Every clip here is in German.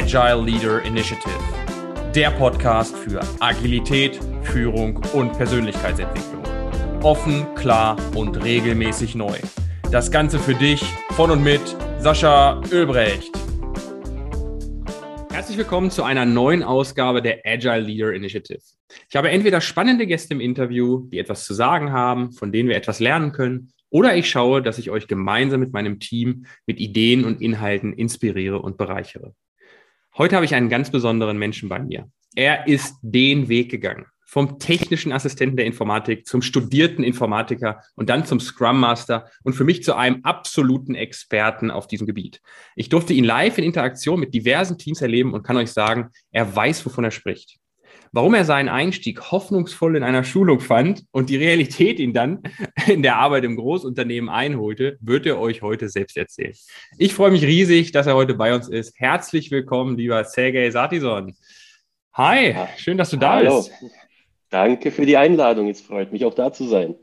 Agile Leader Initiative, der Podcast für Agilität, Führung und Persönlichkeitsentwicklung. Offen, klar und regelmäßig neu. Das Ganze für dich von und mit Sascha Ölbrecht. Herzlich willkommen zu einer neuen Ausgabe der Agile Leader Initiative. Ich habe entweder spannende Gäste im Interview, die etwas zu sagen haben, von denen wir etwas lernen können, oder ich schaue, dass ich euch gemeinsam mit meinem Team mit Ideen und Inhalten inspiriere und bereichere. Heute habe ich einen ganz besonderen Menschen bei mir. Er ist den Weg gegangen. Vom technischen Assistenten der Informatik zum studierten Informatiker und dann zum Scrum Master und für mich zu einem absoluten Experten auf diesem Gebiet. Ich durfte ihn live in Interaktion mit diversen Teams erleben und kann euch sagen, er weiß, wovon er spricht. Warum er seinen Einstieg hoffnungsvoll in einer Schulung fand und die Realität ihn dann in der Arbeit im Großunternehmen einholte, wird er euch heute selbst erzählen. Ich freue mich riesig, dass er heute bei uns ist. Herzlich willkommen, lieber Sergej Satison. Hi, schön, dass du da Hallo. bist. Danke für die Einladung. Es freut mich auch da zu sein.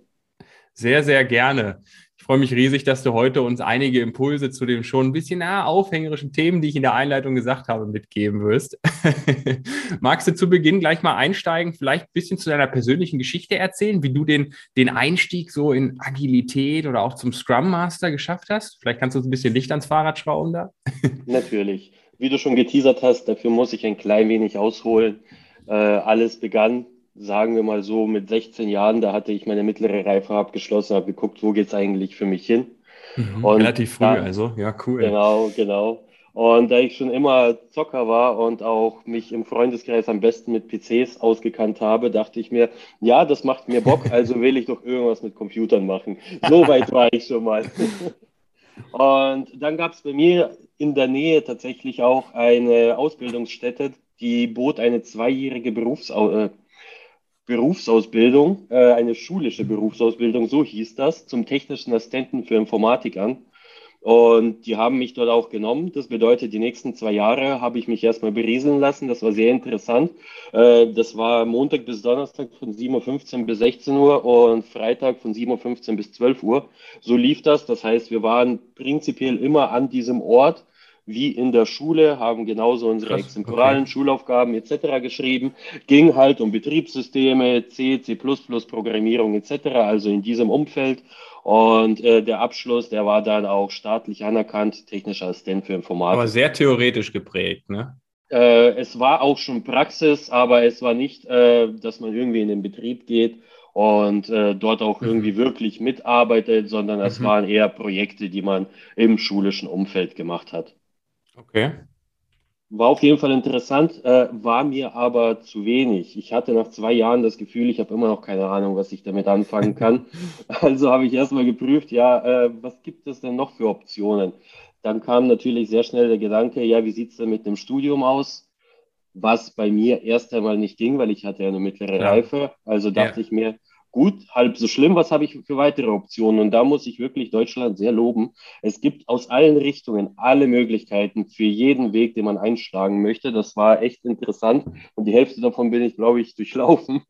Sehr, sehr gerne freue mich riesig, dass du heute uns einige Impulse zu den schon ein bisschen na, aufhängerischen Themen, die ich in der Einleitung gesagt habe, mitgeben wirst. Magst du zu Beginn gleich mal einsteigen, vielleicht ein bisschen zu deiner persönlichen Geschichte erzählen, wie du den, den Einstieg so in Agilität oder auch zum Scrum Master geschafft hast? Vielleicht kannst du uns ein bisschen Licht ans Fahrrad schrauben da. Natürlich. Wie du schon geteasert hast, dafür muss ich ein klein wenig ausholen. Äh, alles begann sagen wir mal so, mit 16 Jahren, da hatte ich meine mittlere Reife abgeschlossen, habe geguckt, wo geht es eigentlich für mich hin. Mhm, relativ früh, da, also, ja, cool. Genau, genau. Und da ich schon immer Zocker war und auch mich im Freundeskreis am besten mit PCs ausgekannt habe, dachte ich mir, ja, das macht mir Bock, also will ich doch irgendwas mit Computern machen. So weit war ich schon mal. Und dann gab es bei mir in der Nähe tatsächlich auch eine Ausbildungsstätte, die bot eine zweijährige Berufsausbildung. Berufsausbildung, äh, eine schulische Berufsausbildung, so hieß das, zum technischen Assistenten für Informatik an. Und die haben mich dort auch genommen. Das bedeutet, die nächsten zwei Jahre habe ich mich erstmal berieseln lassen. Das war sehr interessant. Äh, das war Montag bis Donnerstag von 7.15 Uhr bis 16 Uhr und Freitag von 7.15 Uhr bis 12 Uhr. So lief das. Das heißt, wir waren prinzipiell immer an diesem Ort wie in der Schule, haben genauso unsere Krass, exemplaren okay. Schulaufgaben etc. geschrieben, ging halt um Betriebssysteme, C, C++, Programmierung etc., also in diesem Umfeld. Und äh, der Abschluss, der war dann auch staatlich anerkannt, technischer Assistent für Informatik. Aber sehr theoretisch geprägt, ne? Äh, es war auch schon Praxis, aber es war nicht, äh, dass man irgendwie in den Betrieb geht und äh, dort auch mhm. irgendwie wirklich mitarbeitet, sondern es mhm. waren eher Projekte, die man im schulischen Umfeld gemacht hat. Okay. War auf jeden Fall interessant, äh, war mir aber zu wenig. Ich hatte nach zwei Jahren das Gefühl, ich habe immer noch keine Ahnung, was ich damit anfangen kann. also habe ich erstmal geprüft, ja, äh, was gibt es denn noch für Optionen? Dann kam natürlich sehr schnell der Gedanke, ja, wie sieht es denn mit dem Studium aus? Was bei mir erst einmal nicht ging, weil ich hatte ja eine mittlere ja. Reife. Also dachte ja. ich mir, gut, halb so schlimm, was habe ich für weitere Optionen? Und da muss ich wirklich Deutschland sehr loben. Es gibt aus allen Richtungen alle Möglichkeiten für jeden Weg, den man einschlagen möchte. Das war echt interessant und die Hälfte davon bin ich, glaube ich, durchlaufen.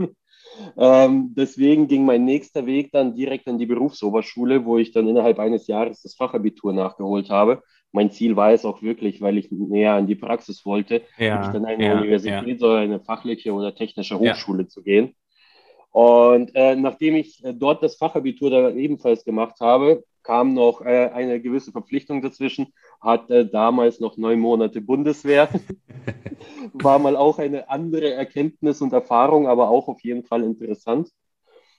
ähm, deswegen ging mein nächster Weg dann direkt an die Berufsoberschule, wo ich dann innerhalb eines Jahres das Fachabitur nachgeholt habe. Mein Ziel war es auch wirklich, weil ich näher an die Praxis wollte, ja, nicht an eine ja, Universität, ja. sondern eine fachliche oder technische Hochschule ja. zu gehen. Und äh, nachdem ich äh, dort das Fachabitur dann ebenfalls gemacht habe, kam noch äh, eine gewisse Verpflichtung dazwischen, hatte damals noch neun Monate Bundeswehr. War mal auch eine andere Erkenntnis und Erfahrung, aber auch auf jeden Fall interessant.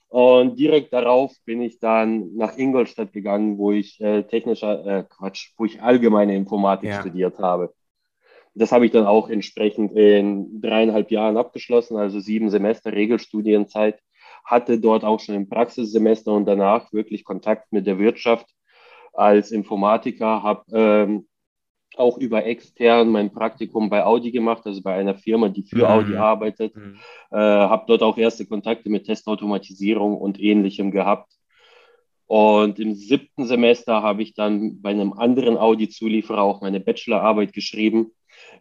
Und direkt darauf bin ich dann nach Ingolstadt gegangen, wo ich äh, technischer, äh, Quatsch, wo ich allgemeine Informatik ja. studiert habe. Das habe ich dann auch entsprechend in dreieinhalb Jahren abgeschlossen, also sieben Semester Regelstudienzeit hatte dort auch schon ein Praxissemester und danach wirklich Kontakt mit der Wirtschaft als Informatiker, habe ähm, auch über extern mein Praktikum bei Audi gemacht, also bei einer Firma, die für mhm. Audi arbeitet. Mhm. Äh, habe dort auch erste Kontakte mit Testautomatisierung und ähnlichem gehabt. Und im siebten Semester habe ich dann bei einem anderen Audi-Zulieferer auch meine Bachelorarbeit geschrieben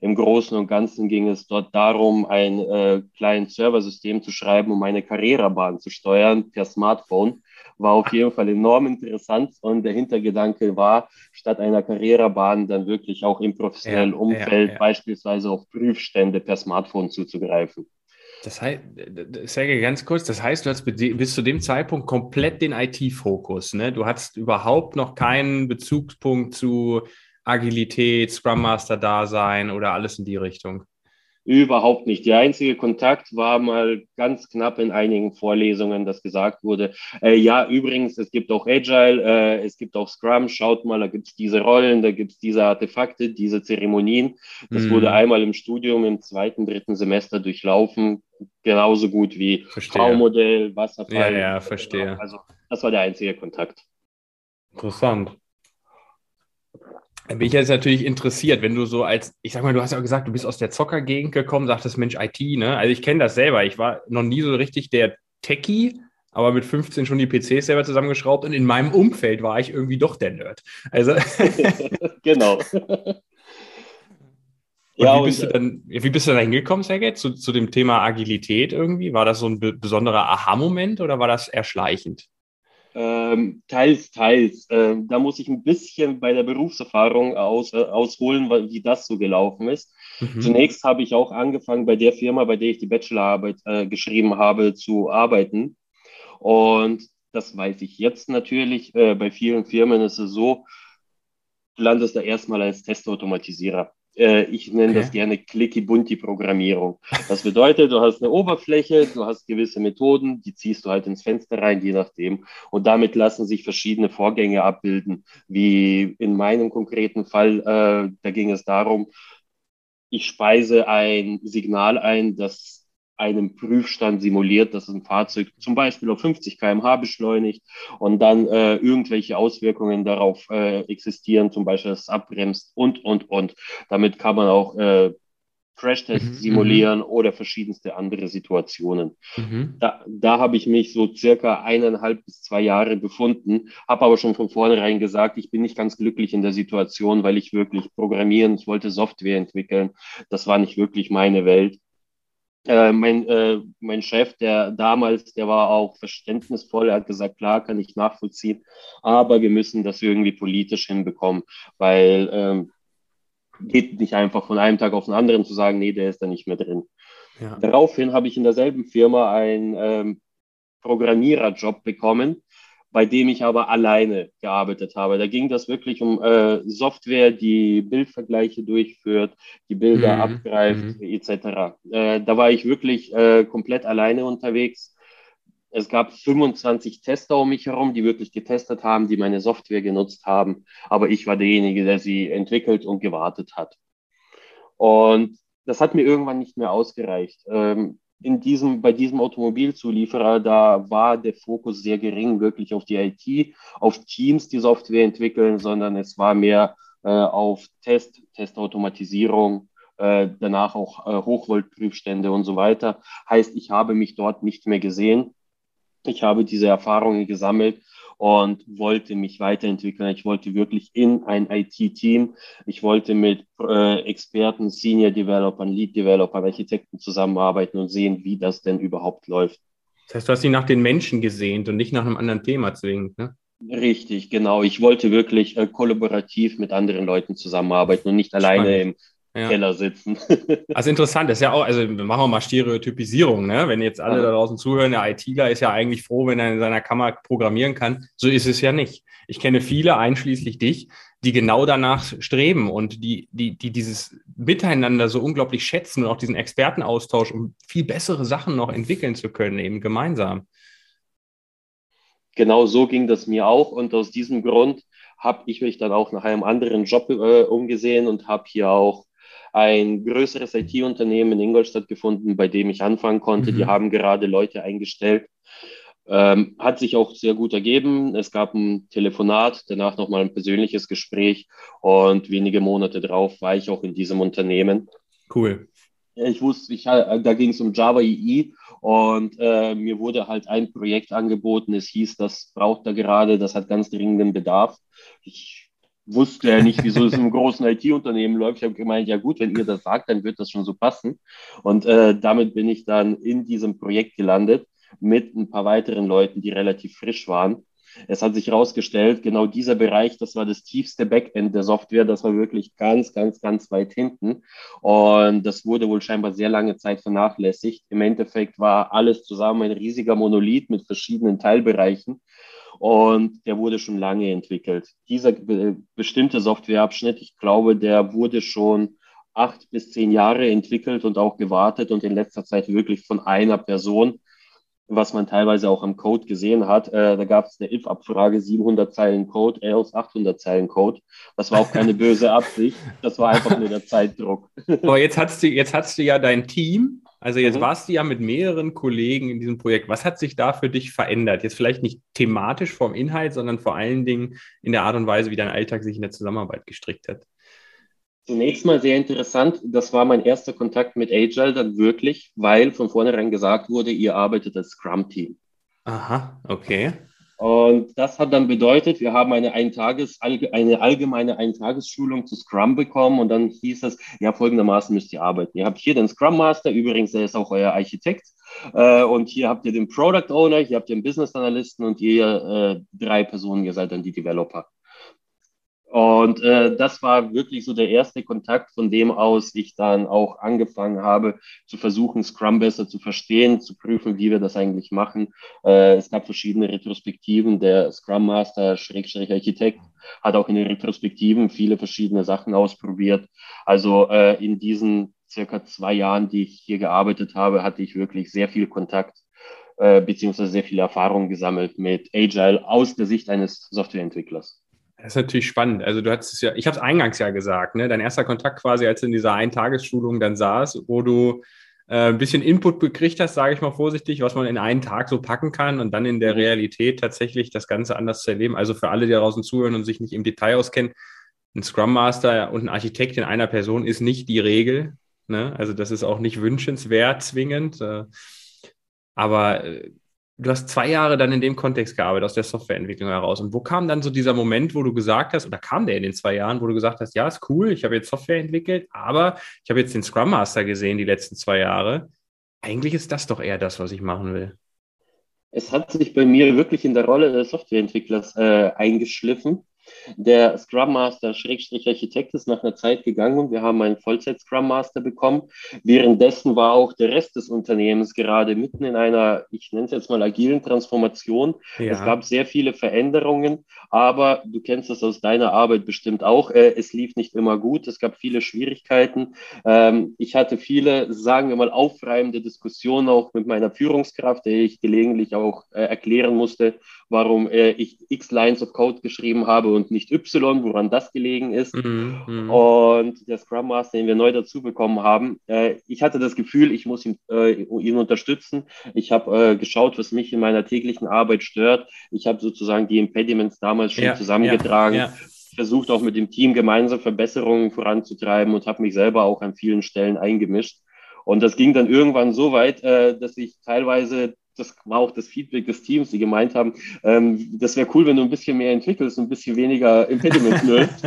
im Großen und Ganzen ging es dort darum, ein äh, kleines Serversystem zu schreiben, um eine Karrierebahn zu steuern per Smartphone, war auf jeden Fall enorm interessant und der Hintergedanke war, statt einer Karrierebahn dann wirklich auch im professionellen ja, Umfeld ja, ja. beispielsweise auf Prüfstände per Smartphone zuzugreifen. Das heißt, Sergej, ganz kurz, das heißt, du hast bis zu dem Zeitpunkt komplett den IT-Fokus. Ne? Du hattest überhaupt noch keinen Bezugspunkt zu Agilität, Scrum Master-Dasein oder alles in die Richtung. Überhaupt nicht. Der einzige Kontakt war mal ganz knapp in einigen Vorlesungen, dass gesagt wurde, äh, ja, übrigens, es gibt auch Agile, äh, es gibt auch Scrum, schaut mal, da gibt es diese Rollen, da gibt es diese Artefakte, diese Zeremonien. Das mhm. wurde einmal im Studium im zweiten, dritten Semester durchlaufen, genauso gut wie V-Modell, Wasserfall. Ja, ja, verstehe. Also das war der einzige Kontakt. Interessant. Da bin ich jetzt natürlich interessiert, wenn du so als, ich sag mal, du hast ja gesagt, du bist aus der Zockergegend gekommen, sagtest Mensch, IT, ne? Also ich kenne das selber. Ich war noch nie so richtig der Techie, aber mit 15 schon die PCs selber zusammengeschraubt und in meinem Umfeld war ich irgendwie doch der Nerd. Also. genau. ja, wie, bist und, du dann, wie bist du da hingekommen, Sergej, zu, zu dem Thema Agilität irgendwie? War das so ein besonderer Aha-Moment oder war das erschleichend? Ähm, teils, teils. Ähm, da muss ich ein bisschen bei der Berufserfahrung aus, äh, ausholen, wie das so gelaufen ist. Mhm. Zunächst habe ich auch angefangen, bei der Firma, bei der ich die Bachelorarbeit äh, geschrieben habe, zu arbeiten. Und das weiß ich jetzt natürlich. Äh, bei vielen Firmen ist es so, du landest da erstmal als Testautomatisierer. Äh, ich nenne okay. das gerne Clicky-Bunti-Programmierung. Das bedeutet, du hast eine Oberfläche, du hast gewisse Methoden, die ziehst du halt ins Fenster rein, je nachdem. Und damit lassen sich verschiedene Vorgänge abbilden, wie in meinem konkreten Fall, äh, da ging es darum, ich speise ein Signal ein, das einem Prüfstand simuliert, dass ein Fahrzeug zum Beispiel auf 50 km/h beschleunigt und dann äh, irgendwelche Auswirkungen darauf äh, existieren, zum Beispiel dass es abbremst und, und, und. Damit kann man auch äh, Crashtests mhm, simulieren mhm. oder verschiedenste andere Situationen. Mhm. Da, da habe ich mich so circa eineinhalb bis zwei Jahre befunden, habe aber schon von vornherein gesagt, ich bin nicht ganz glücklich in der Situation, weil ich wirklich programmieren, ich wollte Software entwickeln. Das war nicht wirklich meine Welt. Äh, mein, äh, mein Chef, der damals, der war auch verständnisvoll, er hat gesagt, klar, kann ich nachvollziehen, aber wir müssen das irgendwie politisch hinbekommen, weil ähm, geht nicht einfach von einem Tag auf den anderen zu sagen, nee, der ist da nicht mehr drin. Ja. Daraufhin habe ich in derselben Firma einen ähm, Programmiererjob bekommen, bei dem ich aber alleine gearbeitet habe. Da ging das wirklich um äh, Software, die Bildvergleiche durchführt, die Bilder mhm. abgreift, mhm. etc. Äh, da war ich wirklich äh, komplett alleine unterwegs. Es gab 25 Tester um mich herum, die wirklich getestet haben, die meine Software genutzt haben. Aber ich war derjenige, der sie entwickelt und gewartet hat. Und das hat mir irgendwann nicht mehr ausgereicht. Ähm, in diesem, bei diesem Automobilzulieferer, da war der Fokus sehr gering, wirklich auf die IT, auf Teams, die Software entwickeln, sondern es war mehr äh, auf Test, Testautomatisierung, äh, danach auch äh, Hochvoltprüfstände und so weiter. Heißt, ich habe mich dort nicht mehr gesehen. Ich habe diese Erfahrungen gesammelt und wollte mich weiterentwickeln. Ich wollte wirklich in ein IT-Team. Ich wollte mit äh, Experten, Senior Developern, Lead Developern, Architekten zusammenarbeiten und sehen, wie das denn überhaupt läuft. Das heißt, du hast dich nach den Menschen gesehnt und nicht nach einem anderen Thema zwingend, ne? Richtig, genau. Ich wollte wirklich äh, kollaborativ mit anderen Leuten zusammenarbeiten und nicht alleine Spannend. im ja. Keller sitzen. also interessant, das ist ja auch, also machen wir mal Stereotypisierung, ne? Wenn jetzt alle da draußen zuhören, der ITler ist ja eigentlich froh, wenn er in seiner Kammer programmieren kann. So ist es ja nicht. Ich kenne viele, einschließlich dich, die genau danach streben und die, die, die dieses Miteinander so unglaublich schätzen und auch diesen Expertenaustausch, um viel bessere Sachen noch entwickeln zu können, eben gemeinsam. Genau so ging das mir auch und aus diesem Grund habe ich mich dann auch nach einem anderen Job äh, umgesehen und habe hier auch ein größeres IT-Unternehmen in Ingolstadt gefunden, bei dem ich anfangen konnte. Mhm. Die haben gerade Leute eingestellt. Ähm, hat sich auch sehr gut ergeben. Es gab ein Telefonat, danach nochmal ein persönliches Gespräch und wenige Monate drauf war ich auch in diesem Unternehmen. Cool. Ich wusste, ich, da ging es um Java EE und äh, mir wurde halt ein Projekt angeboten. Es hieß, das braucht er gerade, das hat ganz dringenden Bedarf. Ich wusste ja nicht, wieso es im großen IT-Unternehmen läuft. Ich habe gemeint, ja gut, wenn ihr das sagt, dann wird das schon so passen. Und äh, damit bin ich dann in diesem Projekt gelandet. mit ein paar weiteren Leuten, die relativ frisch waren. Es hat sich herausgestellt, genau dieser Bereich, das war das tiefste Backend der Software, das war wirklich ganz, ganz, ganz weit hinten. Und das wurde wohl scheinbar sehr lange Zeit vernachlässigt. Im Endeffekt war alles zusammen ein riesiger Monolith mit verschiedenen Teilbereichen. Und der wurde schon lange entwickelt. Dieser bestimmte Softwareabschnitt, ich glaube, der wurde schon acht bis zehn Jahre entwickelt und auch gewartet und in letzter Zeit wirklich von einer Person was man teilweise auch am Code gesehen hat. Äh, da gab es eine if-Abfrage, 700 Zeilen Code, else 800 Zeilen Code. Das war auch keine böse Absicht, das war einfach nur der Zeitdruck. Aber jetzt hast du, jetzt hast du ja dein Team, also jetzt mhm. warst du ja mit mehreren Kollegen in diesem Projekt. Was hat sich da für dich verändert? Jetzt vielleicht nicht thematisch vom Inhalt, sondern vor allen Dingen in der Art und Weise, wie dein Alltag sich in der Zusammenarbeit gestrickt hat. Zunächst mal sehr interessant. Das war mein erster Kontakt mit Agile dann wirklich, weil von vornherein gesagt wurde, ihr arbeitet als Scrum-Team. Aha, okay. Und das hat dann bedeutet, wir haben eine, Eintages, eine allgemeine Eintagesschulung zu Scrum bekommen und dann hieß es, ja, folgendermaßen müsst ihr arbeiten. Ihr habt hier den Scrum Master, übrigens, der ist auch euer Architekt. Äh, und hier habt ihr den Product Owner, hier habt ihr den Business Analysten und ihr äh, drei Personen, ihr seid dann die Developer. Und äh, das war wirklich so der erste Kontakt, von dem aus ich dann auch angefangen habe zu versuchen, Scrum besser zu verstehen, zu prüfen, wie wir das eigentlich machen. Äh, es gab verschiedene Retrospektiven. Der Scrum Master, Schrägstrich Architekt, hat auch in den Retrospektiven viele verschiedene Sachen ausprobiert. Also äh, in diesen circa zwei Jahren, die ich hier gearbeitet habe, hatte ich wirklich sehr viel Kontakt äh, beziehungsweise sehr viel Erfahrung gesammelt mit Agile aus der Sicht eines Softwareentwicklers. Das ist natürlich spannend. Also du hattest es ja, ich habe es eingangs ja gesagt, ne? Dein erster Kontakt quasi, als du in dieser Eintagesschulung dann saß, wo du äh, ein bisschen Input gekriegt hast, sage ich mal vorsichtig, was man in einen Tag so packen kann und dann in der mhm. Realität tatsächlich das Ganze anders zu erleben. Also für alle, die draußen zuhören und sich nicht im Detail auskennen, ein Scrum Master und ein Architekt in einer Person ist nicht die Regel. Ne? Also das ist auch nicht wünschenswert zwingend. Äh, aber äh, du hast zwei Jahre dann in dem Kontext gearbeitet, aus der Softwareentwicklung heraus. Und wo kam dann so dieser Moment, wo du gesagt hast, oder kam der in den zwei Jahren, wo du gesagt hast, ja, ist cool, ich habe jetzt Software entwickelt, aber ich habe jetzt den Scrum Master gesehen die letzten zwei Jahre. Eigentlich ist das doch eher das, was ich machen will. Es hat sich bei mir wirklich in der Rolle des Softwareentwicklers äh, eingeschliffen. Der Scrum Master Schrägstrich Architekt ist nach einer Zeit gegangen und wir haben einen Vollzeit Scrum Master bekommen. Währenddessen war auch der Rest des Unternehmens gerade mitten in einer, ich nenne es jetzt mal agilen Transformation. Ja. Es gab sehr viele Veränderungen, aber du kennst das aus deiner Arbeit bestimmt auch. Äh, es lief nicht immer gut. Es gab viele Schwierigkeiten. Ähm, ich hatte viele, sagen wir mal, aufreibende Diskussionen auch mit meiner Führungskraft, der ich gelegentlich auch äh, erklären musste, warum äh, ich x Lines of Code geschrieben habe und nicht Y, woran das gelegen ist. Mhm, mhm, und der Scrum Master, den wir neu dazu bekommen haben, äh, ich hatte das Gefühl, ich muss ihn, äh, ihn unterstützen. Ich habe äh, geschaut, was mich in meiner täglichen Arbeit stört. Ich habe sozusagen die Impediments damals schon ja, zusammengetragen. Ja, ja. versucht auch mit dem Team gemeinsam Verbesserungen voranzutreiben und habe mich selber auch an vielen Stellen eingemischt. Und das ging dann irgendwann so weit, äh, dass ich teilweise das war auch das Feedback des Teams, die gemeint haben, ähm, das wäre cool, wenn du ein bisschen mehr entwickelst und ein bisschen weniger Impediment löst.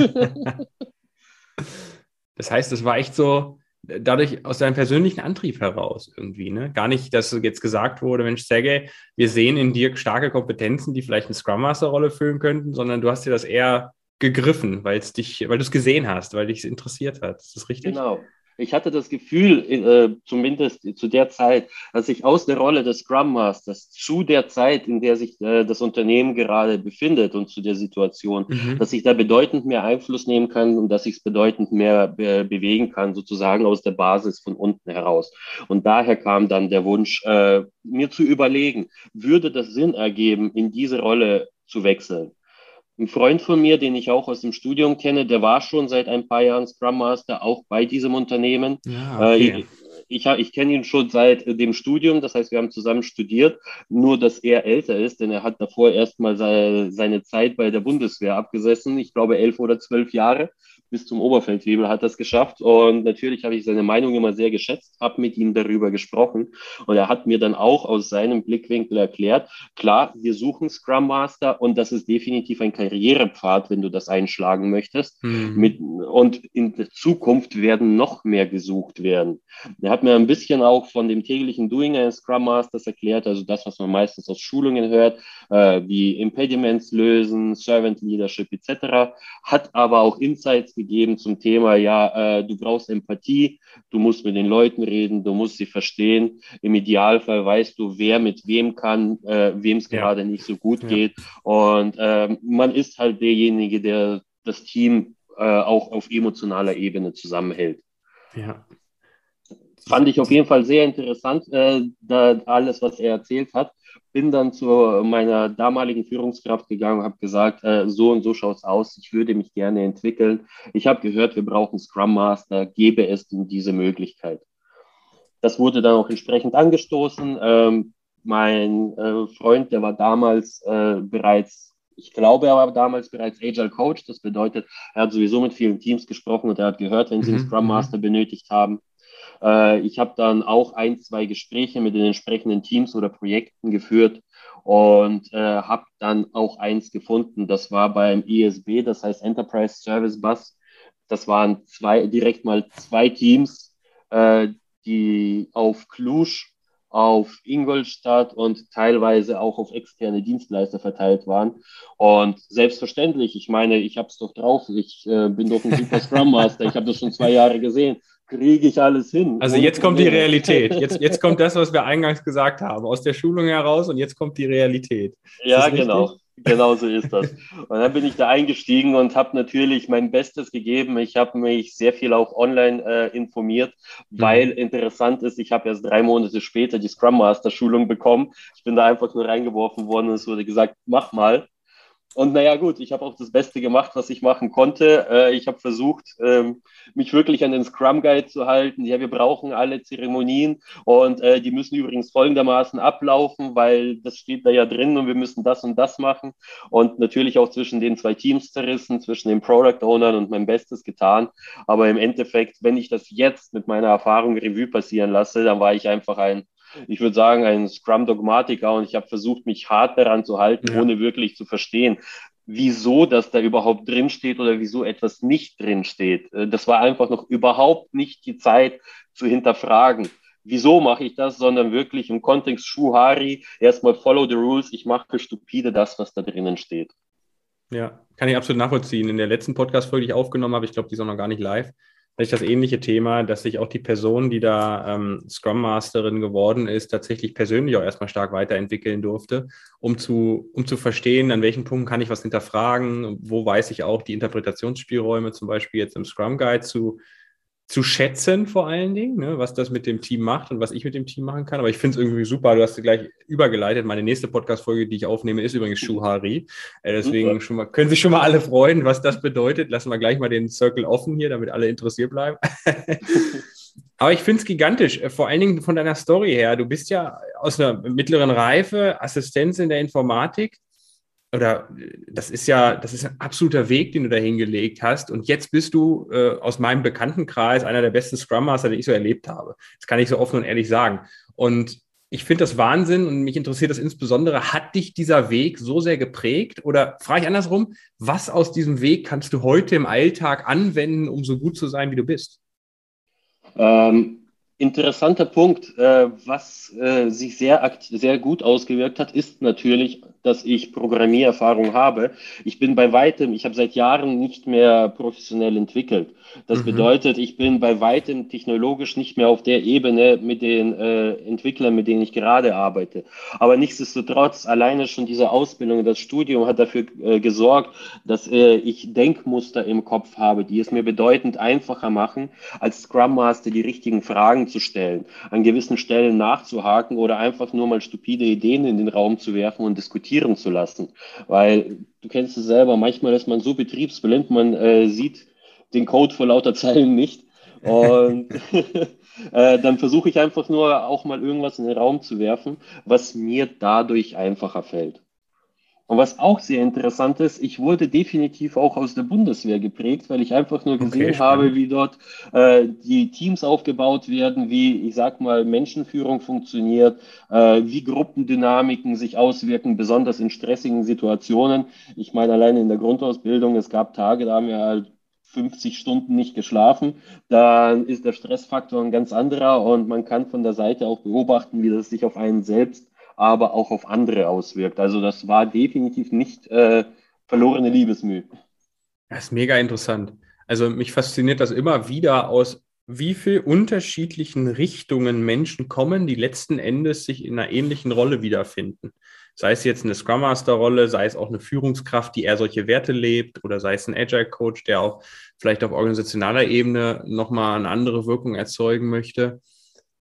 das heißt, es war echt so, dadurch aus deinem persönlichen Antrieb heraus irgendwie, ne? Gar nicht, dass jetzt gesagt wurde, Mensch, Sergej, wir sehen in dir starke Kompetenzen, die vielleicht eine Scrum Master Rolle füllen könnten, sondern du hast dir das eher gegriffen, weil es dich, weil du es gesehen hast, weil dich es interessiert hat. Ist das richtig? Genau. Ich hatte das Gefühl, äh, zumindest zu der Zeit, dass ich aus der Rolle des Scrum Masters zu der Zeit, in der sich äh, das Unternehmen gerade befindet und zu der Situation, mhm. dass ich da bedeutend mehr Einfluss nehmen kann und dass ich es bedeutend mehr be bewegen kann, sozusagen aus der Basis von unten heraus. Und daher kam dann der Wunsch, äh, mir zu überlegen, würde das Sinn ergeben, in diese Rolle zu wechseln? Ein Freund von mir, den ich auch aus dem Studium kenne, der war schon seit ein paar Jahren Scrum Master, auch bei diesem Unternehmen. Ja, okay. äh, ich, ich kenne ihn schon seit dem Studium, das heißt, wir haben zusammen studiert, nur dass er älter ist, denn er hat davor erstmal seine, seine Zeit bei der Bundeswehr abgesessen, ich glaube elf oder zwölf Jahre, bis zum Oberfeldwebel hat das geschafft. Und natürlich habe ich seine Meinung immer sehr geschätzt, habe mit ihm darüber gesprochen. Und er hat mir dann auch aus seinem Blickwinkel erklärt, klar, wir suchen Scrum Master und das ist definitiv ein Karrierepfad, wenn du das einschlagen möchtest. Mhm. Mit, und in der Zukunft werden noch mehr gesucht werden. Er hat mir ein bisschen auch von dem täglichen Doing eines Scrum Masters erklärt, also das, was man meistens aus Schulungen hört, äh, wie Impediments lösen, Servant Leadership etc., hat aber auch Insights gegeben zum Thema, ja, äh, du brauchst Empathie, du musst mit den Leuten reden, du musst sie verstehen. Im Idealfall weißt du, wer mit wem kann, äh, wem es ja. gerade nicht so gut ja. geht. Und äh, man ist halt derjenige, der das Team äh, auch auf emotionaler Ebene zusammenhält. Ja. Fand ich auf jeden Fall sehr interessant, äh, da alles, was er erzählt hat bin dann zu meiner damaligen Führungskraft gegangen und habe gesagt, äh, so und so schaut es aus, ich würde mich gerne entwickeln. Ich habe gehört, wir brauchen Scrum Master, gebe es denn diese Möglichkeit. Das wurde dann auch entsprechend angestoßen. Ähm, mein äh, Freund, der war damals äh, bereits, ich glaube, er war damals bereits Agile Coach. Das bedeutet, er hat sowieso mit vielen Teams gesprochen und er hat gehört, wenn sie einen mhm, Scrum mhm. Master benötigt haben. Äh, ich habe dann auch ein, zwei Gespräche mit den entsprechenden Teams oder Projekten geführt und äh, habe dann auch eins gefunden. Das war beim ESB, das heißt Enterprise Service Bus. Das waren zwei, direkt mal zwei Teams, äh, die auf Cluj, auf Ingolstadt und teilweise auch auf externe Dienstleister verteilt waren. Und selbstverständlich, ich meine, ich habe es doch drauf, ich äh, bin doch ein super Scrum Master, ich habe das schon zwei Jahre gesehen kriege ich alles hin. Also jetzt kommt die Realität. Jetzt, jetzt kommt das, was wir eingangs gesagt haben, aus der Schulung heraus und jetzt kommt die Realität. Ist ja, genau. Genau so ist das. Und dann bin ich da eingestiegen und habe natürlich mein Bestes gegeben. Ich habe mich sehr viel auch online äh, informiert, mhm. weil mhm. interessant ist, ich habe erst drei Monate später die Scrum Master Schulung bekommen. Ich bin da einfach nur reingeworfen worden und es wurde gesagt, mach mal. Und naja, gut, ich habe auch das Beste gemacht, was ich machen konnte. Äh, ich habe versucht, ähm, mich wirklich an den Scrum Guide zu halten. Ja, wir brauchen alle Zeremonien und äh, die müssen übrigens folgendermaßen ablaufen, weil das steht da ja drin und wir müssen das und das machen. Und natürlich auch zwischen den zwei Teams zerrissen, zwischen den Product Ownern und mein Bestes getan. Aber im Endeffekt, wenn ich das jetzt mit meiner Erfahrung Revue passieren lasse, dann war ich einfach ein ich würde sagen, ein Scrum-Dogmatiker und ich habe versucht, mich hart daran zu halten, ja. ohne wirklich zu verstehen, wieso das da überhaupt drinsteht oder wieso etwas nicht drinsteht. Äh, das war einfach noch überhaupt nicht die Zeit zu hinterfragen. Wieso mache ich das, sondern wirklich im Kontext Schuhari erstmal follow the rules. Ich mache stupide das, was da drinnen steht. Ja, kann ich absolut nachvollziehen. In der letzten Podcast-Folge, die ich aufgenommen habe, ich glaube, die ist auch noch gar nicht live, ich das ähnliche Thema, dass sich auch die Person, die da ähm, Scrum Masterin geworden ist, tatsächlich persönlich auch erstmal stark weiterentwickeln durfte, um zu, um zu verstehen, an welchen Punkten kann ich was hinterfragen, wo weiß ich auch die Interpretationsspielräume zum Beispiel jetzt im Scrum Guide zu, zu schätzen vor allen Dingen, ne, was das mit dem Team macht und was ich mit dem Team machen kann. Aber ich finde es irgendwie super. Du hast gleich übergeleitet. Meine nächste Podcast-Folge, die ich aufnehme, ist übrigens Schuhari. Äh, deswegen schon mal, können sich schon mal alle freuen, was das bedeutet. Lassen wir gleich mal den Circle offen hier, damit alle interessiert bleiben. Aber ich finde es gigantisch, äh, vor allen Dingen von deiner Story her. Du bist ja aus einer mittleren Reife, Assistenz in der Informatik oder das ist ja, das ist ein absoluter Weg, den du da hingelegt hast. Und jetzt bist du äh, aus meinem Bekanntenkreis einer der besten Scrum Master, den ich so erlebt habe. Das kann ich so offen und ehrlich sagen. Und ich finde das Wahnsinn und mich interessiert das insbesondere, hat dich dieser Weg so sehr geprägt? Oder frage ich andersrum, was aus diesem Weg kannst du heute im Alltag anwenden, um so gut zu sein, wie du bist? Ähm, interessanter Punkt. Äh, was äh, sich sehr, sehr gut ausgewirkt hat, ist natürlich dass ich Programmiererfahrung habe. Ich bin bei weitem, ich habe seit Jahren nicht mehr professionell entwickelt. Das mhm. bedeutet, ich bin bei weitem technologisch nicht mehr auf der Ebene mit den äh, Entwicklern, mit denen ich gerade arbeite. Aber nichtsdestotrotz, alleine schon diese Ausbildung, das Studium hat dafür äh, gesorgt, dass äh, ich Denkmuster im Kopf habe, die es mir bedeutend einfacher machen, als Scrum Master die richtigen Fragen zu stellen, an gewissen Stellen nachzuhaken oder einfach nur mal stupide Ideen in den Raum zu werfen und diskutieren zu lassen. Weil du kennst es selber, manchmal ist man so betriebsblind, man äh, sieht den Code vor lauter Zeilen nicht. Und äh, dann versuche ich einfach nur auch mal irgendwas in den Raum zu werfen, was mir dadurch einfacher fällt. Und was auch sehr interessant ist, ich wurde definitiv auch aus der Bundeswehr geprägt, weil ich einfach nur gesehen okay, habe, wie dort äh, die Teams aufgebaut werden, wie, ich sag mal, Menschenführung funktioniert, äh, wie Gruppendynamiken sich auswirken, besonders in stressigen Situationen. Ich meine, alleine in der Grundausbildung, es gab Tage, da haben wir halt 50 Stunden nicht geschlafen, dann ist der Stressfaktor ein ganz anderer und man kann von der Seite auch beobachten, wie das sich auf einen selbst aber auch auf andere auswirkt. Also das war definitiv nicht äh, verlorene Liebesmühe. Das ist mega interessant. Also mich fasziniert das immer wieder aus wie viel unterschiedlichen Richtungen Menschen kommen, die letzten Endes sich in einer ähnlichen Rolle wiederfinden. Sei es jetzt eine Scrum Master Rolle, sei es auch eine Führungskraft, die eher solche Werte lebt, oder sei es ein Agile Coach, der auch vielleicht auf organisationaler Ebene nochmal eine andere Wirkung erzeugen möchte.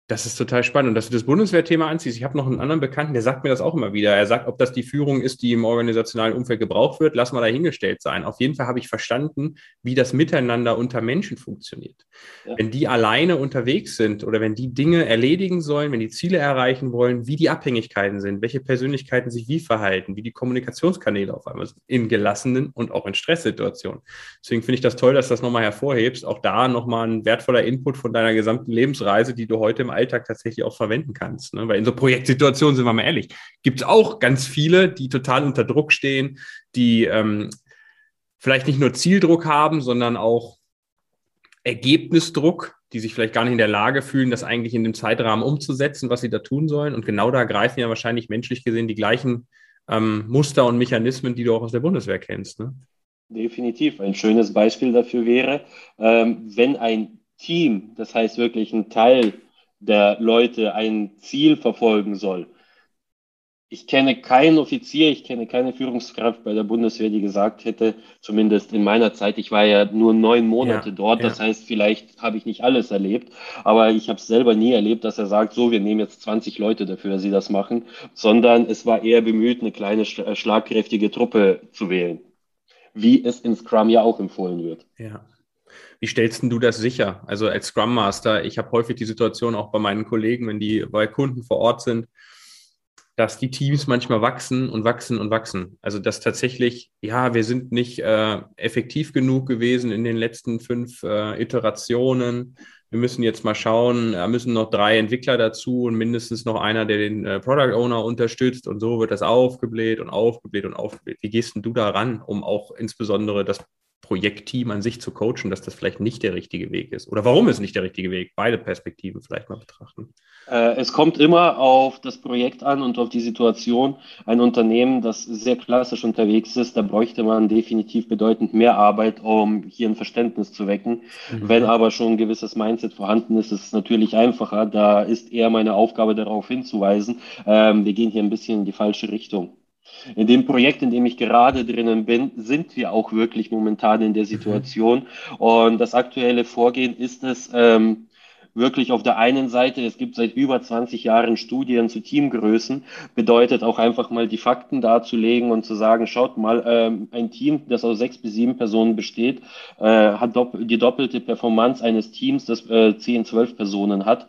Das ist total spannend. Und dass du das Bundeswehrthema anziehst, ich habe noch einen anderen Bekannten, der sagt mir das auch immer wieder. Er sagt, ob das die Führung ist, die im organisationalen Umfeld gebraucht wird, lass mal dahingestellt sein. Auf jeden Fall habe ich verstanden, wie das Miteinander unter Menschen funktioniert. Ja. Wenn die alleine unterwegs sind oder wenn die Dinge erledigen sollen, wenn die Ziele erreichen wollen, wie die Abhängigkeiten sind, welche Persönlichkeiten sich wie verhalten, wie die Kommunikationskanäle auf einmal sind, in gelassenen und auch in Stresssituationen. Deswegen finde ich das toll, dass du das nochmal hervorhebst. Auch da nochmal ein wertvoller Input von deiner gesamten Lebensreise, die du heute im Alltag tatsächlich auch verwenden kannst. Ne? Weil in so Projektsituationen, sind wir mal ehrlich, gibt es auch ganz viele, die total unter Druck stehen, die ähm, vielleicht nicht nur Zieldruck haben, sondern auch Ergebnisdruck, die sich vielleicht gar nicht in der Lage fühlen, das eigentlich in dem Zeitrahmen umzusetzen, was sie da tun sollen. Und genau da greifen ja wahrscheinlich menschlich gesehen die gleichen ähm, Muster und Mechanismen, die du auch aus der Bundeswehr kennst. Ne? Definitiv. Ein schönes Beispiel dafür wäre, ähm, wenn ein Team, das heißt wirklich ein Teil der Leute ein Ziel verfolgen soll. Ich kenne keinen Offizier, ich kenne keine Führungskraft bei der Bundeswehr, die gesagt hätte, zumindest in meiner Zeit, ich war ja nur neun Monate ja, dort, das ja. heißt, vielleicht habe ich nicht alles erlebt, aber ich habe es selber nie erlebt, dass er sagt, so, wir nehmen jetzt 20 Leute dafür, dass sie das machen, sondern es war eher bemüht, eine kleine, schlagkräftige Truppe zu wählen, wie es in Scrum ja auch empfohlen wird. Ja. Wie stellst du das sicher? Also als Scrum Master, ich habe häufig die Situation auch bei meinen Kollegen, wenn die bei Kunden vor Ort sind, dass die Teams manchmal wachsen und wachsen und wachsen. Also dass tatsächlich, ja, wir sind nicht äh, effektiv genug gewesen in den letzten fünf äh, Iterationen. Wir müssen jetzt mal schauen, da müssen noch drei Entwickler dazu und mindestens noch einer, der den äh, Product Owner unterstützt. Und so wird das aufgebläht und aufgebläht und aufgebläht. Wie gehst denn du ran, um auch insbesondere das Projektteam an sich zu coachen, dass das vielleicht nicht der richtige Weg ist? Oder warum ist nicht der richtige Weg? Beide Perspektiven vielleicht mal betrachten. Äh, es kommt immer auf das Projekt an und auf die Situation. Ein Unternehmen, das sehr klassisch unterwegs ist, da bräuchte man definitiv bedeutend mehr Arbeit, um hier ein Verständnis zu wecken. Mhm. Wenn aber schon ein gewisses Mindset vorhanden ist, ist es natürlich einfacher. Da ist eher meine Aufgabe darauf hinzuweisen, ähm, wir gehen hier ein bisschen in die falsche Richtung. In dem Projekt, in dem ich gerade drinnen bin, sind wir auch wirklich momentan in der mhm. Situation. Und das aktuelle Vorgehen ist es, ähm, wirklich auf der einen Seite, es gibt seit über 20 Jahren Studien zu Teamgrößen, bedeutet auch einfach mal die Fakten darzulegen und zu sagen, schaut mal, ähm, ein Team, das aus sechs bis sieben Personen besteht, äh, hat dopp die doppelte Performance eines Teams, das äh, zehn, zwölf Personen hat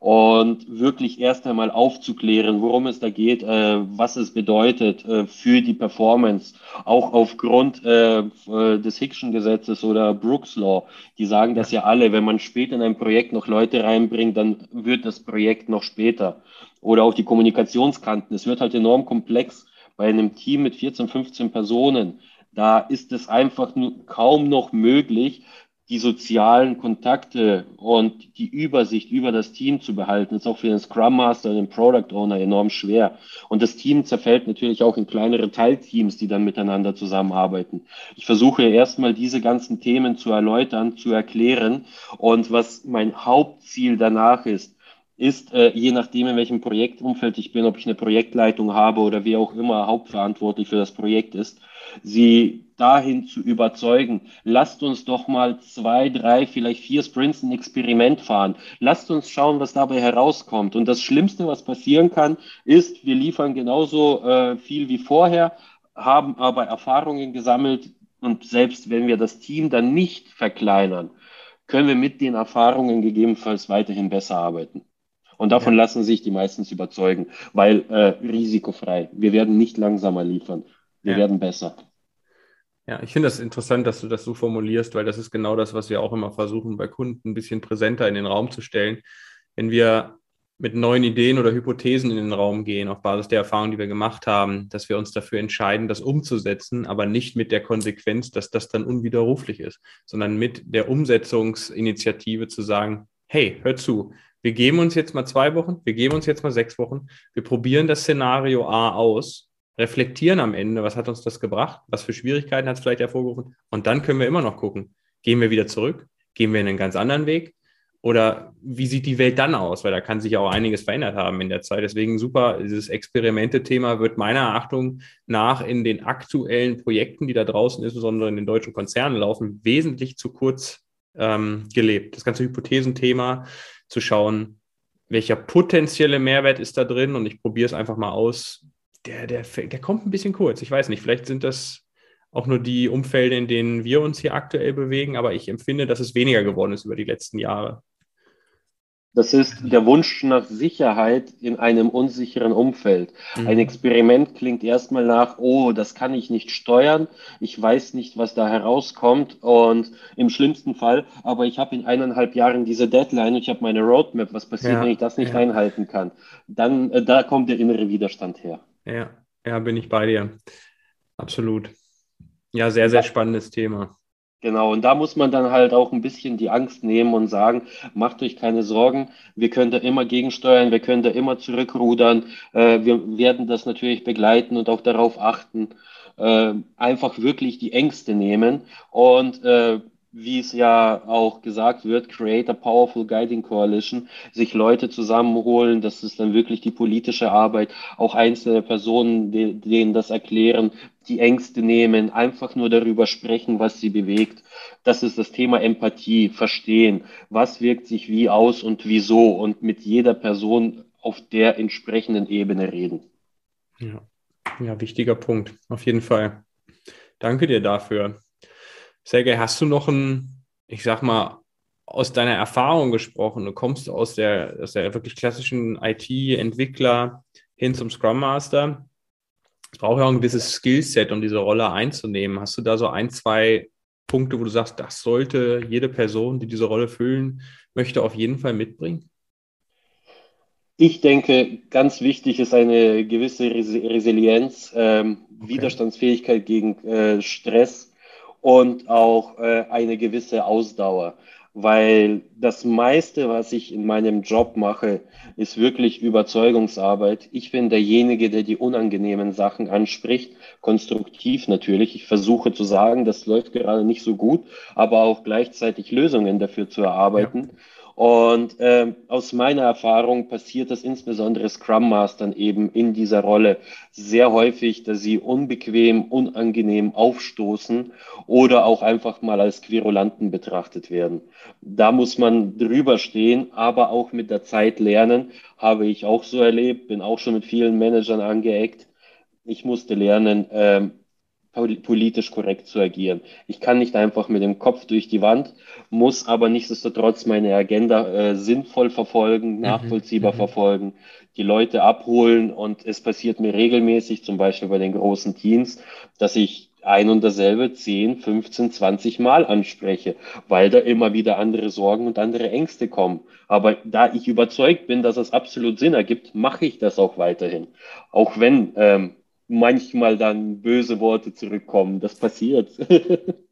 und wirklich erst einmal aufzuklären, worum es da geht, äh, was es bedeutet äh, für die Performance, auch aufgrund äh, äh, des Hickschen Gesetzes oder Brooks Law. Die sagen das ja alle, wenn man später in ein Projekt noch Leute reinbringt, dann wird das Projekt noch später. Oder auch die Kommunikationskanten. Es wird halt enorm komplex bei einem Team mit 14, 15 Personen. Da ist es einfach nur kaum noch möglich, die sozialen Kontakte und die Übersicht über das Team zu behalten, ist auch für den Scrum Master den Product Owner enorm schwer. Und das Team zerfällt natürlich auch in kleinere Teilteams, die dann miteinander zusammenarbeiten. Ich versuche erstmal diese ganzen Themen zu erläutern, zu erklären. Und was mein Hauptziel danach ist, ist, äh, je nachdem, in welchem Projektumfeld ich bin, ob ich eine Projektleitung habe oder wer auch immer hauptverantwortlich für das Projekt ist, sie dahin zu überzeugen, lasst uns doch mal zwei, drei, vielleicht vier Sprints ein Experiment fahren. Lasst uns schauen, was dabei herauskommt. Und das Schlimmste, was passieren kann, ist, wir liefern genauso äh, viel wie vorher, haben aber Erfahrungen gesammelt und selbst wenn wir das Team dann nicht verkleinern, können wir mit den Erfahrungen gegebenenfalls weiterhin besser arbeiten. Und davon ja. lassen sich die meistens überzeugen, weil äh, risikofrei. Wir werden nicht langsamer liefern. Wir ja. werden besser. Ja, ich finde das interessant, dass du das so formulierst, weil das ist genau das, was wir auch immer versuchen, bei Kunden ein bisschen präsenter in den Raum zu stellen. Wenn wir mit neuen Ideen oder Hypothesen in den Raum gehen, auf Basis der Erfahrungen, die wir gemacht haben, dass wir uns dafür entscheiden, das umzusetzen, aber nicht mit der Konsequenz, dass das dann unwiderruflich ist, sondern mit der Umsetzungsinitiative zu sagen, hey, hör zu, wir geben uns jetzt mal zwei Wochen, wir geben uns jetzt mal sechs Wochen, wir probieren das Szenario A aus, reflektieren am Ende, was hat uns das gebracht, was für Schwierigkeiten hat es vielleicht hervorgerufen und dann können wir immer noch gucken, gehen wir wieder zurück, gehen wir in einen ganz anderen Weg, oder wie sieht die Welt dann aus? Weil da kann sich auch einiges verändert haben in der Zeit. Deswegen super, dieses Experimente-Thema wird meiner Achtung nach in den aktuellen Projekten, die da draußen, insbesondere in den deutschen Konzernen laufen, wesentlich zu kurz ähm, gelebt. Das ganze Hypothesenthema zu schauen, welcher potenzielle Mehrwert ist da drin und ich probiere es einfach mal aus. Der, der, der kommt ein bisschen kurz. Ich weiß nicht, vielleicht sind das auch nur die Umfelder, in denen wir uns hier aktuell bewegen, aber ich empfinde, dass es weniger geworden ist über die letzten Jahre. Das ist der Wunsch nach Sicherheit in einem unsicheren Umfeld. Mhm. Ein Experiment klingt erstmal nach, oh, das kann ich nicht steuern, ich weiß nicht, was da herauskommt und im schlimmsten Fall, aber ich habe in eineinhalb Jahren diese Deadline und ich habe meine Roadmap, was passiert, ja, wenn ich das nicht ja. einhalten kann? Dann, äh, da kommt der innere Widerstand her. Ja, ja, bin ich bei dir. Absolut. Ja, sehr, sehr spannendes Thema. Genau, und da muss man dann halt auch ein bisschen die Angst nehmen und sagen, macht euch keine Sorgen, wir können da immer gegensteuern, wir können da immer zurückrudern, äh, wir werden das natürlich begleiten und auch darauf achten, äh, einfach wirklich die Ängste nehmen und äh, wie es ja auch gesagt wird, create a powerful guiding coalition, sich Leute zusammenholen, das ist dann wirklich die politische Arbeit, auch einzelne Personen, denen das erklären, die Ängste nehmen, einfach nur darüber sprechen, was sie bewegt. Das ist das Thema Empathie, verstehen, was wirkt sich wie aus und wieso und mit jeder Person auf der entsprechenden Ebene reden. Ja, ja wichtiger Punkt, auf jeden Fall. Danke dir dafür. Sergej, hast du noch ein, ich sag mal, aus deiner Erfahrung gesprochen? Du kommst aus der, aus der wirklich klassischen IT-Entwickler hin zum Scrum Master. Es braucht ja auch ein gewisses Skillset, um diese Rolle einzunehmen. Hast du da so ein, zwei Punkte, wo du sagst, das sollte jede Person, die diese Rolle füllen möchte, auf jeden Fall mitbringen? Ich denke, ganz wichtig ist eine gewisse Resilienz, ähm, okay. Widerstandsfähigkeit gegen äh, Stress und auch äh, eine gewisse Ausdauer, weil das meiste, was ich in meinem Job mache, ist wirklich Überzeugungsarbeit. Ich bin derjenige, der die unangenehmen Sachen anspricht, konstruktiv natürlich. Ich versuche zu sagen, das läuft gerade nicht so gut, aber auch gleichzeitig Lösungen dafür zu erarbeiten. Ja. Und äh, aus meiner Erfahrung passiert das insbesondere Scrum Mastern eben in dieser Rolle sehr häufig, dass sie unbequem, unangenehm aufstoßen oder auch einfach mal als Querulanten betrachtet werden. Da muss man drüber stehen, aber auch mit der Zeit lernen, habe ich auch so erlebt, bin auch schon mit vielen Managern angeeckt. Ich musste lernen, äh, politisch korrekt zu agieren. Ich kann nicht einfach mit dem Kopf durch die Wand, muss aber nichtsdestotrotz meine Agenda äh, sinnvoll verfolgen, mhm. nachvollziehbar mhm. verfolgen, die Leute abholen und es passiert mir regelmäßig, zum Beispiel bei den großen Teams, dass ich ein und dasselbe 10, 15, 20 Mal anspreche, weil da immer wieder andere Sorgen und andere Ängste kommen. Aber da ich überzeugt bin, dass es absolut Sinn ergibt, mache ich das auch weiterhin. Auch wenn ähm, manchmal dann böse Worte zurückkommen. Das passiert.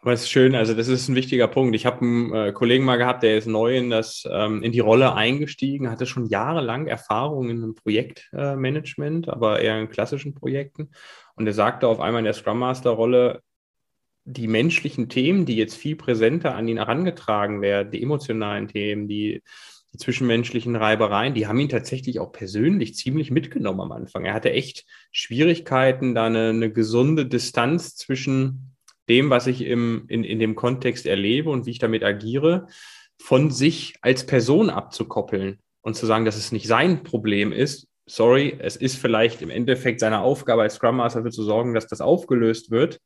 Aber es ist schön, also das ist ein wichtiger Punkt. Ich habe einen äh, Kollegen mal gehabt, der ist neu in, das, ähm, in die Rolle eingestiegen, hatte schon jahrelang Erfahrung in einem Projektmanagement, äh, aber eher in klassischen Projekten. Und er sagte auf einmal in der Scrum Master-Rolle, die menschlichen Themen, die jetzt viel präsenter an ihn herangetragen werden, die emotionalen Themen, die die zwischenmenschlichen Reibereien, die haben ihn tatsächlich auch persönlich ziemlich mitgenommen am Anfang. Er hatte echt Schwierigkeiten, da eine, eine gesunde Distanz zwischen dem, was ich im, in, in dem Kontext erlebe und wie ich damit agiere, von sich als Person abzukoppeln und zu sagen, dass es nicht sein Problem ist. Sorry, es ist vielleicht im Endeffekt seine Aufgabe als Scrum Master dafür zu sorgen, dass das aufgelöst wird,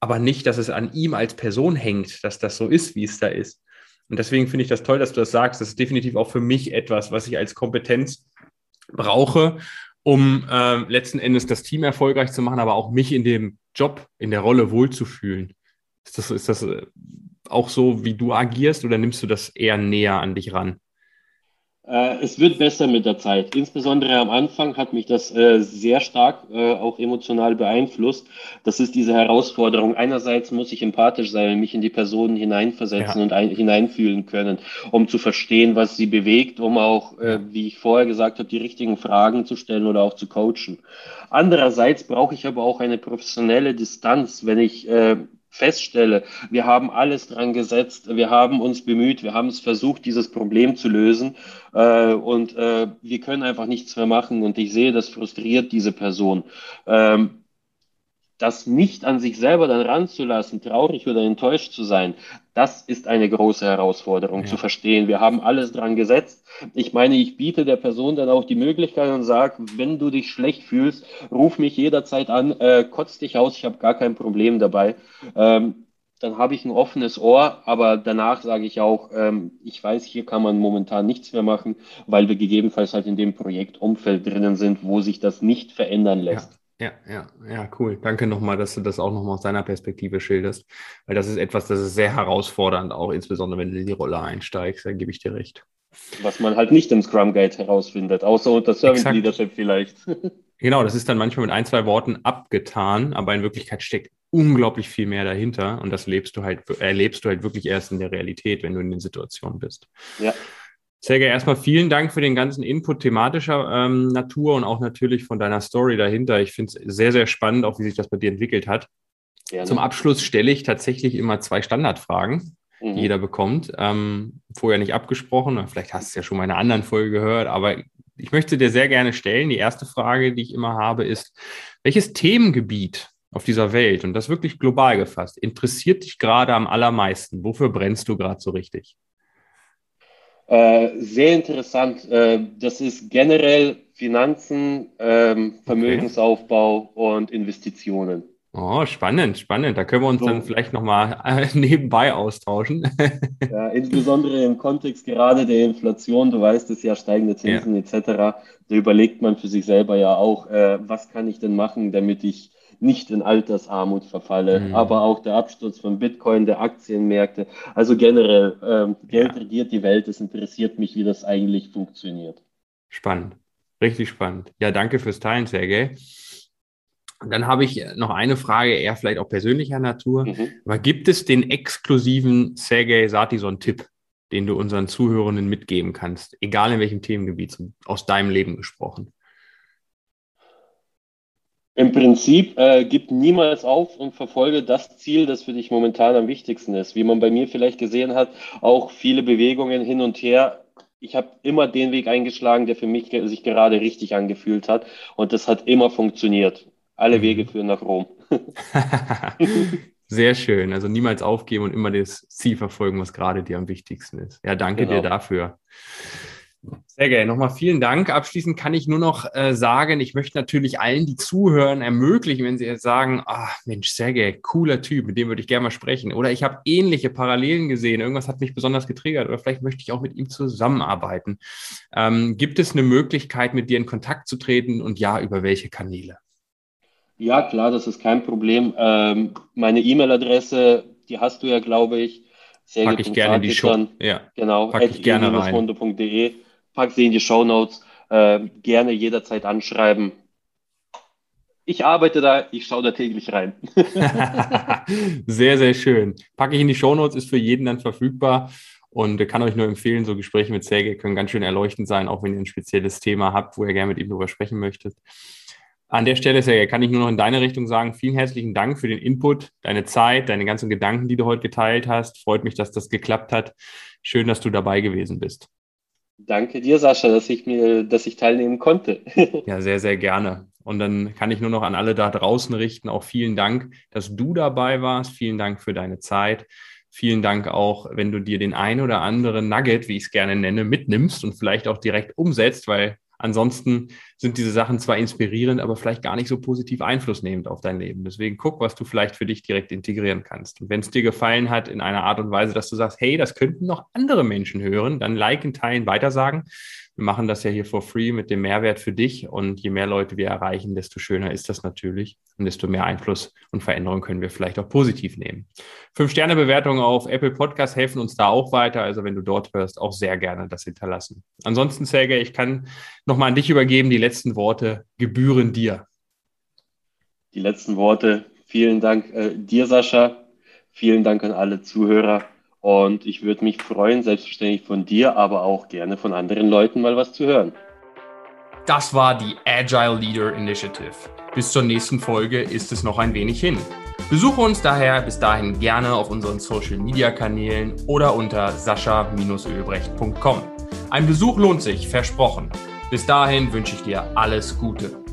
aber nicht, dass es an ihm als Person hängt, dass das so ist, wie es da ist. Und deswegen finde ich das toll, dass du das sagst. Das ist definitiv auch für mich etwas, was ich als Kompetenz brauche um äh, letzten Endes das Team erfolgreich zu machen, aber auch mich in dem Job, in der Rolle wohlzufühlen. Ist das, ist das äh, auch so, wie du agierst oder nimmst du das eher näher an dich ran? Äh, es wird besser mit der Zeit. Insbesondere am Anfang hat mich das äh, sehr stark äh, auch emotional beeinflusst. Das ist diese Herausforderung. Einerseits muss ich empathisch sein, mich in die Personen hineinversetzen ja. und ein, hineinfühlen können, um zu verstehen, was sie bewegt, um auch, äh, wie ich vorher gesagt habe, die richtigen Fragen zu stellen oder auch zu coachen. Andererseits brauche ich aber auch eine professionelle Distanz, wenn ich äh, feststelle, wir haben alles dran gesetzt, wir haben uns bemüht, wir haben es versucht, dieses Problem zu lösen äh, und äh, wir können einfach nichts mehr machen und ich sehe, das frustriert diese Person. Ähm, das nicht an sich selber dann ranzulassen, traurig oder enttäuscht zu sein, das ist eine große Herausforderung ja. zu verstehen. Wir haben alles dran gesetzt. Ich meine, ich biete der Person dann auch die Möglichkeit und sage, wenn du dich schlecht fühlst, ruf mich jederzeit an, äh, kotz dich aus, ich habe gar kein Problem dabei. Ähm, dann habe ich ein offenes Ohr, aber danach sage ich auch, ähm, ich weiß, hier kann man momentan nichts mehr machen, weil wir gegebenenfalls halt in dem Projektumfeld drinnen sind, wo sich das nicht verändern lässt. Ja. Ja, ja, ja, cool. Danke nochmal, dass du das auch nochmal aus deiner Perspektive schilderst, weil das ist etwas, das ist sehr herausfordernd, auch insbesondere wenn du in die Rolle einsteigst, da gebe ich dir recht. Was man halt nicht im Scrum Guide herausfindet, außer unter Servant Leadership vielleicht. Genau, das ist dann manchmal mit ein, zwei Worten abgetan, aber in Wirklichkeit steckt unglaublich viel mehr dahinter und das lebst du halt, erlebst du halt wirklich erst in der Realität, wenn du in den Situationen bist. Ja. Sergej, erstmal vielen Dank für den ganzen Input thematischer ähm, Natur und auch natürlich von deiner Story dahinter. Ich finde es sehr, sehr spannend, auch wie sich das bei dir entwickelt hat. Gerne. Zum Abschluss stelle ich tatsächlich immer zwei Standardfragen, mhm. die jeder bekommt. Ähm, vorher nicht abgesprochen, vielleicht hast du es ja schon mal in einer anderen Folge gehört, aber ich möchte dir sehr gerne stellen. Die erste Frage, die ich immer habe, ist, welches Themengebiet auf dieser Welt, und das wirklich global gefasst, interessiert dich gerade am allermeisten? Wofür brennst du gerade so richtig? Äh, sehr interessant. Äh, das ist generell Finanzen, ähm, Vermögensaufbau okay. und Investitionen. Oh, spannend, spannend. Da können wir uns so. dann vielleicht nochmal äh, nebenbei austauschen. ja, insbesondere im Kontext gerade der Inflation, du weißt es ja, steigende Zinsen ja. etc., da überlegt man für sich selber ja auch, äh, was kann ich denn machen, damit ich nicht in Altersarmut verfalle, mhm. aber auch der Absturz von Bitcoin, der Aktienmärkte. Also generell, ähm, Geld ja. regiert die Welt. Es interessiert mich, wie das eigentlich funktioniert. Spannend, richtig spannend. Ja, danke fürs Teilen, Sergej. Dann habe ich noch eine Frage, eher vielleicht auch persönlicher Natur. Mhm. Aber gibt es den exklusiven Sergej Satison-Tipp, den du unseren Zuhörenden mitgeben kannst, egal in welchem Themengebiet, aus deinem Leben gesprochen? Im Prinzip äh, gib niemals auf und verfolge das Ziel, das für dich momentan am wichtigsten ist. Wie man bei mir vielleicht gesehen hat, auch viele Bewegungen hin und her. Ich habe immer den Weg eingeschlagen, der für mich sich gerade richtig angefühlt hat. Und das hat immer funktioniert. Alle Wege mhm. führen nach Rom. Sehr schön. Also niemals aufgeben und immer das Ziel verfolgen, was gerade dir am wichtigsten ist. Ja, danke genau. dir dafür. Sehr gerne. Nochmal vielen Dank. Abschließend kann ich nur noch äh, sagen, ich möchte natürlich allen, die zuhören, ermöglichen, wenn sie jetzt sagen, ah, Mensch, Sergej, cooler Typ, mit dem würde ich gerne mal sprechen. Oder ich habe ähnliche Parallelen gesehen, irgendwas hat mich besonders getriggert oder vielleicht möchte ich auch mit ihm zusammenarbeiten. Ähm, gibt es eine Möglichkeit, mit dir in Kontakt zu treten und ja, über welche Kanäle? Ja, klar, das ist kein Problem. Ähm, meine E-Mail-Adresse, die hast du ja, glaube ich. Packe ich gerne in die Show. Ja, genau. Packe ich gerne rein pack sie in die Show Notes. Äh, gerne jederzeit anschreiben. Ich arbeite da, ich schaue da täglich rein. sehr, sehr schön. Packe ich in die Show Notes, ist für jeden dann verfügbar und kann euch nur empfehlen, so Gespräche mit Sergej können ganz schön erleuchtend sein, auch wenn ihr ein spezielles Thema habt, wo ihr gerne mit ihm darüber sprechen möchtet. An der Stelle, Sergej, kann ich nur noch in deine Richtung sagen, vielen herzlichen Dank für den Input, deine Zeit, deine ganzen Gedanken, die du heute geteilt hast. Freut mich, dass das geklappt hat. Schön, dass du dabei gewesen bist. Danke dir, Sascha, dass ich mir, dass ich teilnehmen konnte. ja, sehr, sehr gerne. Und dann kann ich nur noch an alle da draußen richten. Auch vielen Dank, dass du dabei warst. Vielen Dank für deine Zeit. Vielen Dank auch, wenn du dir den ein oder anderen Nugget, wie ich es gerne nenne, mitnimmst und vielleicht auch direkt umsetzt, weil Ansonsten sind diese Sachen zwar inspirierend, aber vielleicht gar nicht so positiv einflussnehmend auf dein Leben. Deswegen guck, was du vielleicht für dich direkt integrieren kannst. Und wenn es dir gefallen hat in einer Art und Weise, dass du sagst, hey, das könnten noch andere Menschen hören, dann liken, teilen, weitersagen. Wir machen das ja hier for free mit dem Mehrwert für dich. Und je mehr Leute wir erreichen, desto schöner ist das natürlich. Und desto mehr Einfluss und Veränderung können wir vielleicht auch positiv nehmen. Fünf-Sterne-Bewertungen auf Apple Podcast helfen uns da auch weiter. Also wenn du dort hörst, auch sehr gerne das hinterlassen. Ansonsten, Sergej, ich kann nochmal an dich übergeben. Die letzten Worte gebühren dir. Die letzten Worte. Vielen Dank äh, dir, Sascha. Vielen Dank an alle Zuhörer. Und ich würde mich freuen, selbstverständlich von dir, aber auch gerne von anderen Leuten mal was zu hören. Das war die Agile Leader Initiative. Bis zur nächsten Folge ist es noch ein wenig hin. Besuche uns daher bis dahin gerne auf unseren Social Media Kanälen oder unter sascha-ölbrecht.com. Ein Besuch lohnt sich, versprochen. Bis dahin wünsche ich dir alles Gute.